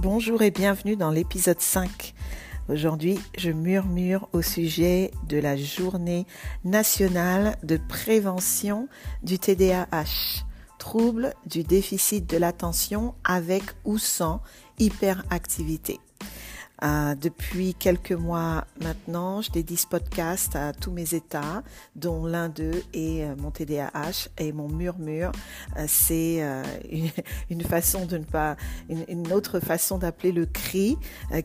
Bonjour et bienvenue dans l'épisode 5. Aujourd'hui, je murmure au sujet de la journée nationale de prévention du TDAH, trouble du déficit de l'attention avec ou sans hyperactivité. Euh, depuis quelques mois maintenant, je dédie ce podcast à tous mes états, dont l'un d'eux est euh, mon TDAH et mon murmure. Euh, c'est une, façon de ne pas, une, autre façon d'appeler le cri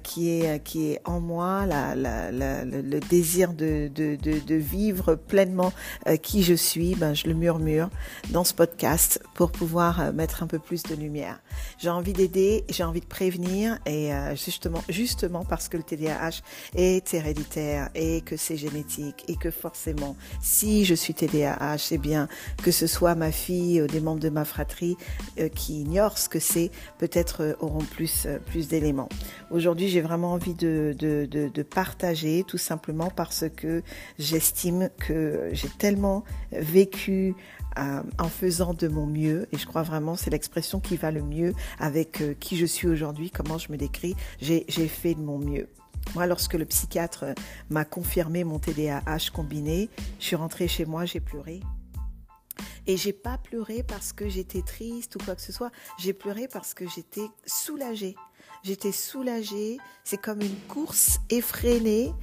qui est qui est en moi, la, la, le désir de, de, de, de, vivre pleinement qui je suis. Ben, je le murmure dans ce podcast pour pouvoir mettre un peu plus de lumière. J'ai envie d'aider, j'ai envie de prévenir et justement, juste parce que le TDAH est héréditaire et que c'est génétique et que forcément, si je suis TDAH, c'est bien que ce soit ma fille ou des membres de ma fratrie euh, qui ignorent ce que c'est, peut-être euh, auront plus, euh, plus d'éléments. Aujourd'hui, j'ai vraiment envie de partager tout simplement parce que j'estime que j'ai tellement vécu en faisant de mon mieux, et je crois vraiment c'est l'expression qui va le mieux avec euh, qui je suis aujourd'hui, comment je me décris, j'ai fait de mon mieux. Moi, lorsque le psychiatre m'a confirmé mon TDAH combiné, je suis rentrée chez moi, j'ai pleuré. Et j'ai pas pleuré parce que j'étais triste ou quoi que ce soit. J'ai pleuré parce que j'étais soulagée. J'étais soulagée. C'est comme une course effrénée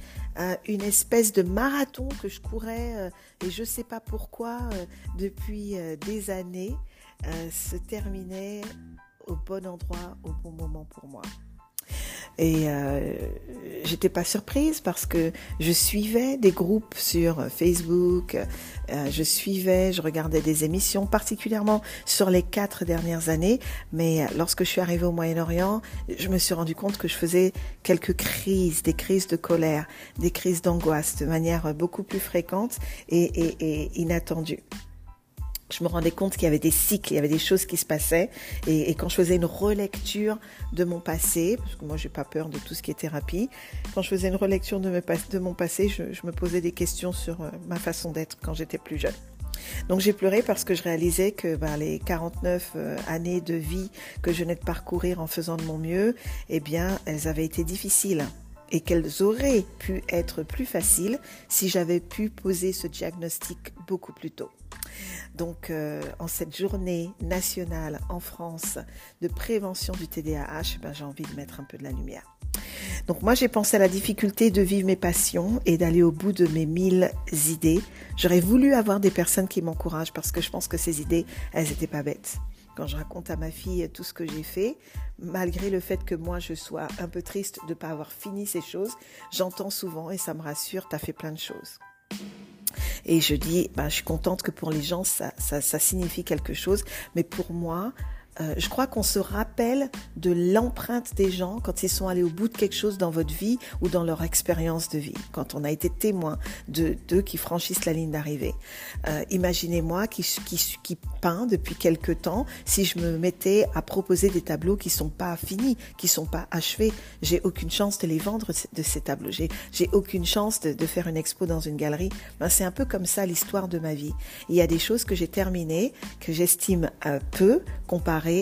une espèce de marathon que je courais euh, et je ne sais pas pourquoi euh, depuis euh, des années se terminait au bon endroit au bon moment pour moi. Et euh, j'étais pas surprise parce que je suivais des groupes sur Facebook, euh, je suivais, je regardais des émissions, particulièrement sur les quatre dernières années. Mais lorsque je suis arrivée au Moyen-Orient, je me suis rendu compte que je faisais quelques crises, des crises de colère, des crises d'angoisse de manière beaucoup plus fréquente et, et, et inattendue je me rendais compte qu'il y avait des cycles, il y avait des choses qui se passaient. Et, quand je faisais une relecture de mon passé, parce que moi j'ai pas peur de tout ce qui est thérapie, quand je faisais une relecture de, mon passé, je, me posais des questions sur euh, ma façon d'être quand j'étais plus jeune. Donc j'ai pleuré parce que je réalisais que ben, les 49 euh, années de vie que je venais de parcourir en faisant de mon mieux, eh bien, elles avaient été difficiles et qu'elles auraient pu être plus faciles si j'avais pu poser ce diagnostic beaucoup plus tôt. Donc, euh, en cette journée nationale en France de prévention du TDAH, ben, j'ai envie de mettre un peu de la lumière. Donc moi j'ai pensé à la difficulté de vivre mes passions et d'aller au bout de mes mille idées. J'aurais voulu avoir des personnes qui m'encouragent parce que je pense que ces idées, elles n'étaient pas bêtes. Quand je raconte à ma fille tout ce que j'ai fait, malgré le fait que moi je sois un peu triste de ne pas avoir fini ces choses, j'entends souvent et ça me rassure, tu as fait plein de choses. Et je dis, bah, je suis contente que pour les gens, ça signifie quelque chose. Mais pour moi, euh, je crois qu'on se rappelle de l'empreinte des gens quand ils sont allés au bout de quelque chose dans votre vie ou dans leur expérience de vie, quand on a été témoin de d'eux qui franchissent la ligne d'arrivée. Euh, Imaginez-moi qui, qui, peint depuis quelque temps, si je me mettais à proposer des tableaux qui sont pas finis, qui sont pas achevés, j'ai aucune chance de les vendre de ces tableaux. J'ai aucune chance de, faire une expo dans une galerie. Ben, c'est un peu comme ça l'histoire de ma vie. Il y a des choses que j'ai terminées que j'estime euh, peu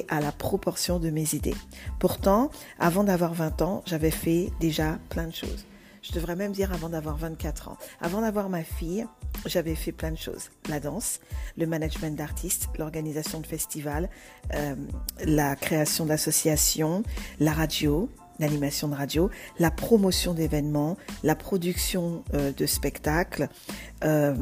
à la proportion de mes idées. Pourtant, avant d'avoir 20 ans, j'avais fait déjà plein de choses. Je devrais même dire avant d'avoir 24 ans. Avant d'avoir ma fille, j'avais fait plein de choses. La danse, le management d'artistes, l'organisation de festivals, euh, la création d'associations, la radio, l'animation de radio, la promotion d'événements, la production euh, de spectacles. Euh,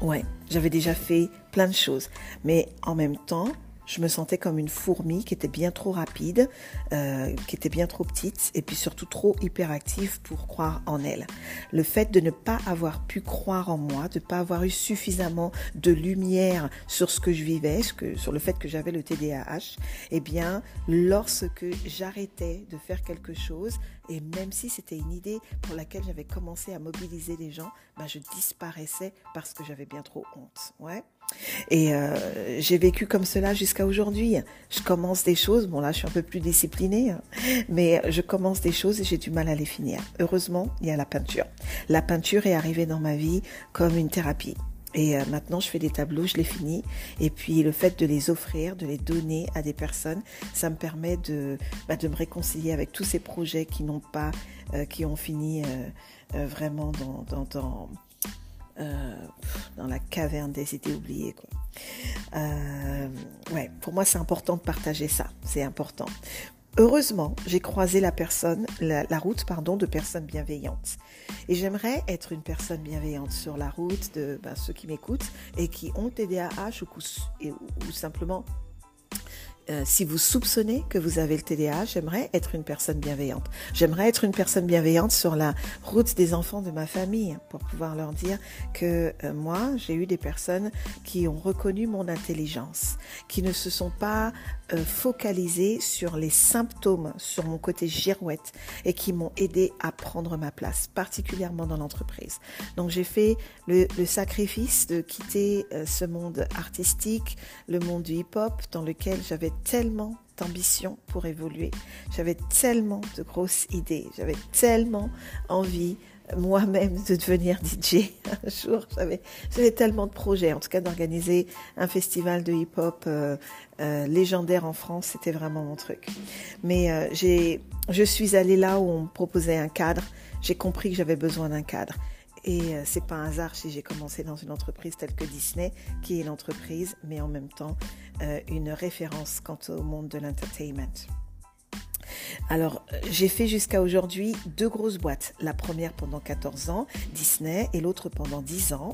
ouais, j'avais déjà fait plein de choses. Mais en même temps, je me sentais comme une fourmi qui était bien trop rapide, euh, qui était bien trop petite et puis surtout trop hyperactive pour croire en elle. Le fait de ne pas avoir pu croire en moi, de ne pas avoir eu suffisamment de lumière sur ce que je vivais, sur le fait que j'avais le TDAH, eh bien, lorsque j'arrêtais de faire quelque chose, et même si c'était une idée pour laquelle j'avais commencé à mobiliser les gens, ben je disparaissais parce que j'avais bien trop honte. Ouais. Et euh, j'ai vécu comme cela jusqu'à aujourd'hui. Je commence des choses, bon là je suis un peu plus disciplinée, hein, mais je commence des choses et j'ai du mal à les finir. Heureusement, il y a la peinture. La peinture est arrivée dans ma vie comme une thérapie. Et euh, maintenant, je fais des tableaux, je les finis. Et puis, le fait de les offrir, de les donner à des personnes, ça me permet de, bah, de me réconcilier avec tous ces projets qui n'ont pas, euh, qui ont fini euh, vraiment dans, dans, dans, dans, la caverne des idées oubliées. Quoi. ouais, pour moi, c'est important de partager ça. C'est important. Heureusement, j'ai croisé la route, de personnes bienveillantes. Et j'aimerais être une personne bienveillante sur la route de ben, ceux qui m'écoutent et qui ont TDAH ou, ou simplement euh, si vous soupçonnez que vous avez le TDA, j'aimerais être une personne bienveillante. J'aimerais être une personne bienveillante sur la route des enfants de ma famille pour pouvoir leur dire que euh, moi, j'ai eu des personnes qui ont reconnu mon intelligence, qui ne se sont pas euh, focalisées sur les symptômes, sur mon côté girouette et qui m'ont aidé à prendre ma place, particulièrement dans l'entreprise. Donc j'ai fait le, le, sacrifice de quitter ce monde artistique, le monde du hip-hop dans lequel j'avais tellement d'ambition pour évoluer. J'avais tellement de grosses idées. J'avais tellement envie moi-même de devenir DJ un jour. J'avais, tellement de projets, en tout cas d'organiser un festival de hip-hop euh, euh, légendaire en France, c'était vraiment mon truc. Mais euh, je suis allée là où on me proposait un cadre. J'ai compris que j'avais besoin d'un cadre. Et euh, c'est pas un hasard si j'ai commencé dans une entreprise telle que Disney, qui est l'entreprise, mais en même temps euh, une référence quant au monde de l'entertainment. Alors, j'ai fait jusqu'à aujourd'hui deux grosses boîtes. La première pendant 14 ans, Disney, et l'autre pendant 10 ans,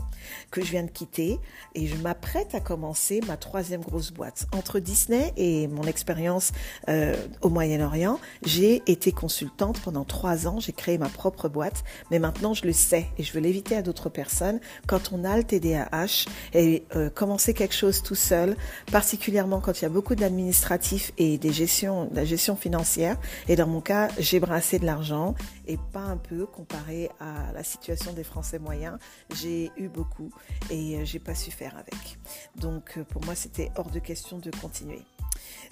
que je viens de quitter. Et je m'apprête à commencer ma troisième grosse boîte. Entre Disney et mon expérience euh, au Moyen-Orient, j'ai été consultante pendant trois ans. J'ai créé ma propre boîte. Mais maintenant, je le sais et je veux l'éviter à d'autres personnes. Quand on a le TDAH et euh, commencer quelque chose tout seul, particulièrement quand il y a beaucoup d'administratifs et des gestions, de la gestion financière, et dans mon cas, j'ai brassé de l'argent et pas un peu comparé à la situation des Français moyens. J'ai eu beaucoup et euh, j'ai pas su faire avec. Donc euh, pour moi, c'était hors de question de continuer.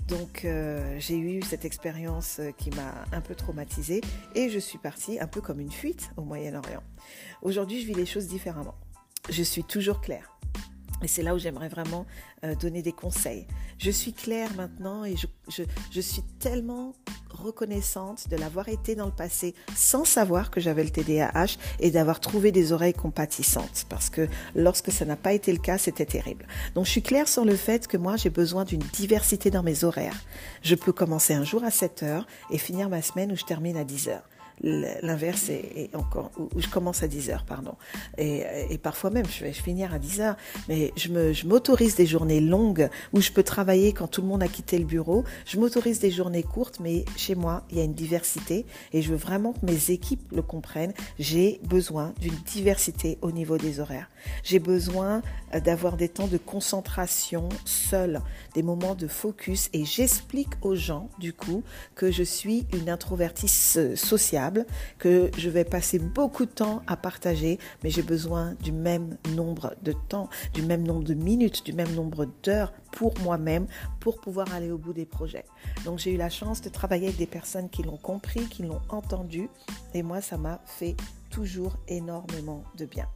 Donc euh, j'ai eu cette expérience qui m'a un peu traumatisée et je suis partie un peu comme une fuite au Moyen-Orient. Aujourd'hui, je vis les choses différemment. Je suis toujours claire. Et c'est là où j'aimerais vraiment donner des conseils. Je suis claire maintenant et je, je, je suis tellement reconnaissante de l'avoir été dans le passé sans savoir que j'avais le TDAH et d'avoir trouvé des oreilles compatissantes parce que lorsque ça n'a pas été le cas, c'était terrible. Donc je suis claire sur le fait que moi j'ai besoin d'une diversité dans mes horaires. Je peux commencer un jour à 7 heures et finir ma semaine où je termine à 10 heures l'inverse est, encore où, je commence à 10 heures pardon. Et, et parfois même je vais finir à 10 heures. Mais je me je m'autorise des journées longues où je peux travailler quand tout le monde a quitté le bureau. Je m'autorise des journées courtes mais chez moi il y a une diversité et je veux vraiment que mes équipes le comprennent. J'ai besoin d'une diversité au niveau des horaires. J'ai besoin euh, d'avoir des temps de concentration seul des moments de focus et j'explique aux gens du coup que je suis une introvertie sociale que je vais passer beaucoup de temps à partager, mais j'ai besoin du même nombre de temps, du même nombre de minutes, du même nombre d'heures pour moi-même pour pouvoir aller au bout des projets. Donc j'ai eu la chance de travailler avec des personnes qui l'ont compris, qui l'ont entendu, et moi ça m'a fait toujours énormément de bien.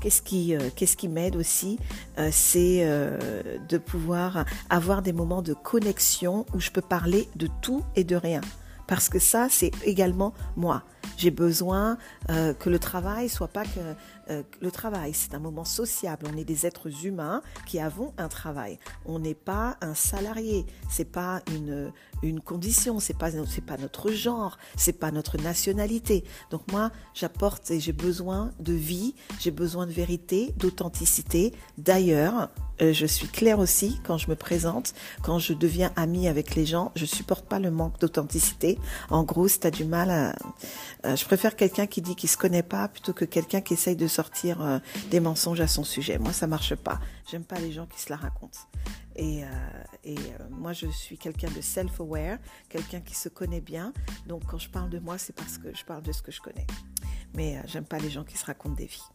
Qu'est-ce qui, euh, qu'est-ce qui m'aide aussi, euh, c'est euh, de pouvoir avoir des moments de connexion où je peux parler de tout et de rien parce que ça, c'est également moi. J'ai besoin que le travail soit pas que euh, le travail, c'est un moment sociable. On est des êtres humains qui avons un travail. On n'est pas un salarié. C'est pas une une condition. C'est pas c'est pas notre genre. C'est pas notre nationalité. Donc moi, j'apporte et j'ai besoin de vie. J'ai besoin de vérité, d'authenticité. D'ailleurs, euh, je suis claire aussi quand je me présente, quand je deviens amie avec les gens. Je supporte pas le manque d'authenticité. En gros, si as du mal à, euh, je préfère quelqu'un qui dit qu'il se connaît pas plutôt que quelqu'un qui essaye de sortir euh, des mensonges à son sujet. Moi, ça marche pas. J'aime pas les gens qui se la racontent. Et, euh, moi, je suis quelqu'un de self-aware, quelqu'un qui se connaît bien. Donc, quand je parle de moi, c'est parce que je parle de ce que je connais. Mais j'aime pas les gens qui se racontent des vies.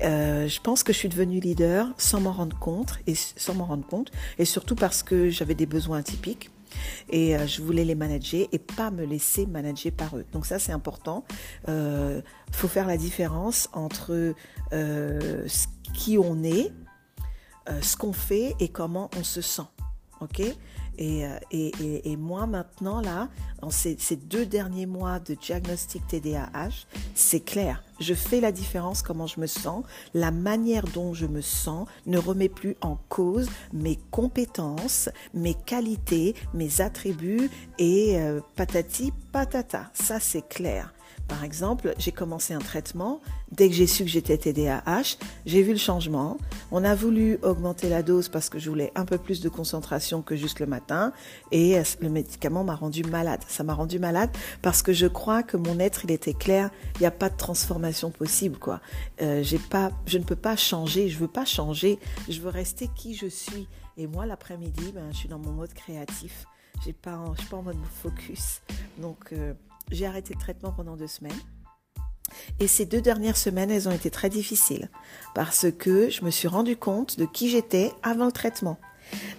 je pense que je suis devenue leader sans m'en rendre compte et sans m'en rendre compte, et surtout parce que j'avais des besoins atypiques et euh, je voulais les manager et pas me laisser manager par eux. Donc ça c'est important. Il euh, faut faire la différence entre euh, qui on est, ce qu'on fait et comment on se sent. Ok? Et, euh, et, moi maintenant là, en ces, ces, deux derniers mois de diagnostic TDAH, c'est clair. Je fais la différence comment je me sens. La manière dont je me sens ne remet plus en cause mes compétences, mes qualités, mes attributs et euh, patati patata. Ça c'est clair. Par exemple, j'ai commencé un traitement. Dès que j'ai su que j'étais TDAH, j'ai vu le changement. On a voulu augmenter la dose parce que je voulais un peu plus de concentration que juste le matin. Et le médicament m'a rendu malade. Ça m'a rendu malade parce que je crois que mon être, il était clair. Il n'y a pas de transformation possible, quoi. Euh, je ne peux pas changer. Je veux pas changer. Je veux rester qui je suis. Et moi, l'après-midi, ben, je suis dans mon mode créatif. Je suis pas en mode focus. Donc, euh, j'ai arrêté le traitement pendant deux semaines. Et ces deux dernières semaines, elles ont été très difficiles parce que je me suis rendu compte de qui j'étais avant le traitement.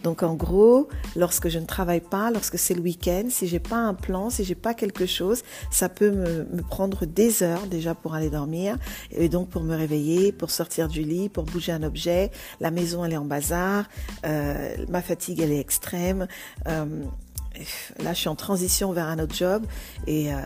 Donc en gros, lorsque je ne travaille pas, lorsque c'est le week-end, si j'ai pas un plan, si j'ai pas quelque chose, ça peut me, prendre des heures déjà pour aller dormir et donc pour me réveiller, pour sortir du lit, pour bouger un objet. La maison elle est en bazar, euh, ma fatigue elle est extrême. Euh, là, je suis en transition vers un autre job et, euh,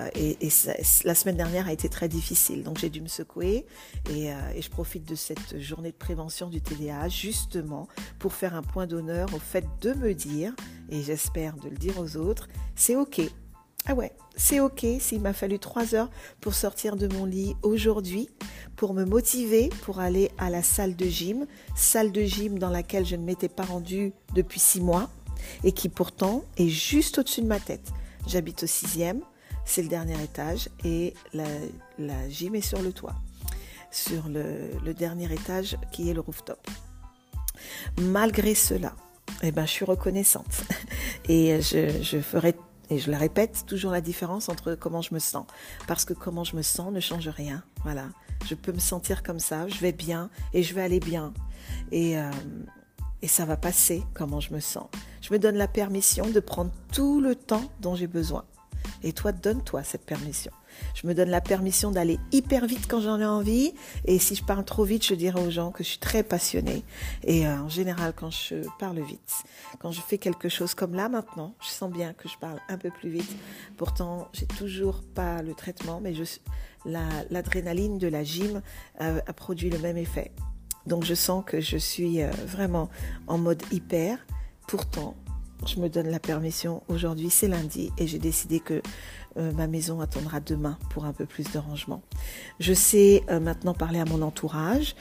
la semaine dernière a été très difficile. Donc, j'ai dû me secouer et, euh, et, je profite de cette journée de prévention du TDAH justement pour faire un point d'honneur au fait de me dire, et j'espère de le dire aux autres, c'est OK. Ah ouais, c'est OK s'il m'a fallu trois heures pour sortir de mon lit aujourd'hui, pour me motiver pour aller à la salle de gym, salle de gym dans laquelle je ne m'étais pas rendue depuis six mois et qui pourtant est juste au-dessus de ma tête. J'habite au sixième, c'est le dernier étage et la, gym est sur le toit, sur le, dernier étage qui est le rooftop. Malgré cela, eh ben, je suis reconnaissante et je, je ferai et je le répète, toujours la différence entre comment je me sens. Parce que comment je me sens ne change rien. Voilà. Je peux me sentir comme ça, je vais bien et je vais aller bien. Et, euh, et ça va passer comment je me sens. Je me donne la permission de prendre tout le temps dont j'ai besoin. Et toi, donne-toi cette permission. Je me donne la permission d'aller hyper vite quand j'en ai envie. Et si je parle trop vite, je dirai aux gens que je suis très passionnée. Et euh, en général, quand je parle vite, quand je fais quelque chose comme là maintenant, je sens bien que je parle un peu plus vite. Pourtant, j'ai toujours pas le traitement, mais l'adrénaline la, de la gym euh, a produit le même effet. Donc je sens que je suis euh, vraiment en mode hyper. Pourtant, je me donne la permission. Aujourd'hui, c'est lundi et j'ai décidé que euh, ma maison attendra demain pour un peu plus de rangement. Je sais euh, maintenant parler à mon entourage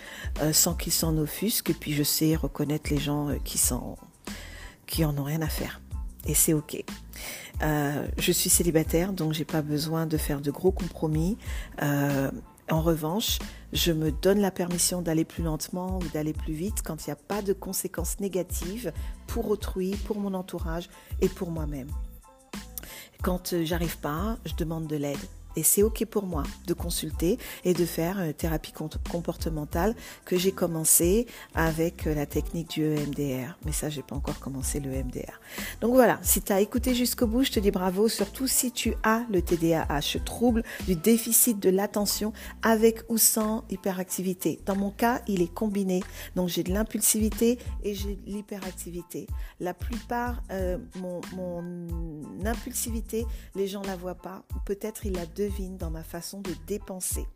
sans qu'ils s'en offusquent et puis je sais reconnaître les gens qui en ont rien à faire. Et c'est ok. je suis célibataire donc j'ai pas besoin de faire de gros compromis. En revanche, je me donne la permission d'aller plus lentement ou d'aller plus vite quand il n'y a pas de conséquences négatives pour autrui, pour mon entourage et pour moi-même. Quand j'arrive pas, je demande de l'aide. Et c'est OK pour moi de consulter et de faire une thérapie comportementale que j'ai commencé avec la technique du EMDR. Mais ça, j'ai pas encore commencé le EMDR. Donc voilà, si tu as écouté jusqu'au bout, je te dis bravo, surtout si tu as le TDAH, trouble du déficit de l'attention avec ou sans hyperactivité. Dans mon cas, il est combiné. Donc j'ai de l'impulsivité et j'ai de l'hyperactivité. La plupart, euh, mon, mon impulsivité, les gens la voient pas. Peut-être ils la dans ma façon de dépenser.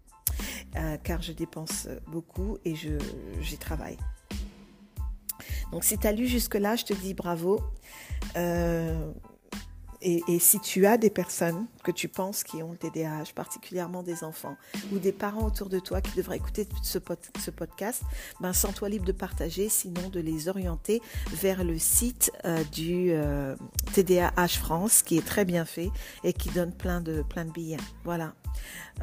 Euh, car je dépense beaucoup et j'y travaille. Donc si tu as lu jusque-là, je te dis bravo. Euh, et, si tu as des personnes que tu penses qui ont le TDAH, particulièrement des enfants ou des parents autour de toi qui devraient écouter ce, pod, ce podcast, ben sens-toi libre de partager, sinon de les orienter vers le site euh, du euh, TDAH France qui est très bien fait et qui donne plein de plein de billets. Voilà.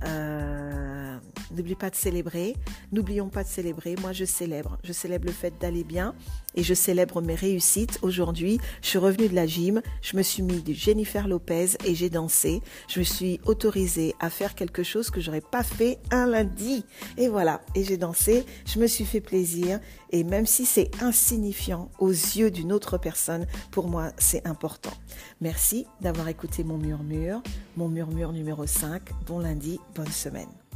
Euh, N'oublie pas de célébrer. N'oublions pas de célébrer. Moi, je célèbre. Je célèbre le fait d'aller bien et je célèbre mes réussites. Aujourd'hui, je suis revenue de la gym. Je me suis mis du Jennifer Lopez et j'ai dansé. Je me suis autorisée à faire quelque chose que j'aurais pas fait un lundi. Et voilà. Et j'ai dansé. Je me suis fait plaisir. Et même si c'est insignifiant aux yeux d'une autre personne, pour moi, c'est important. Merci d'avoir écouté mon murmure, mon murmure numéro 5. Bon lundi, bonne semaine.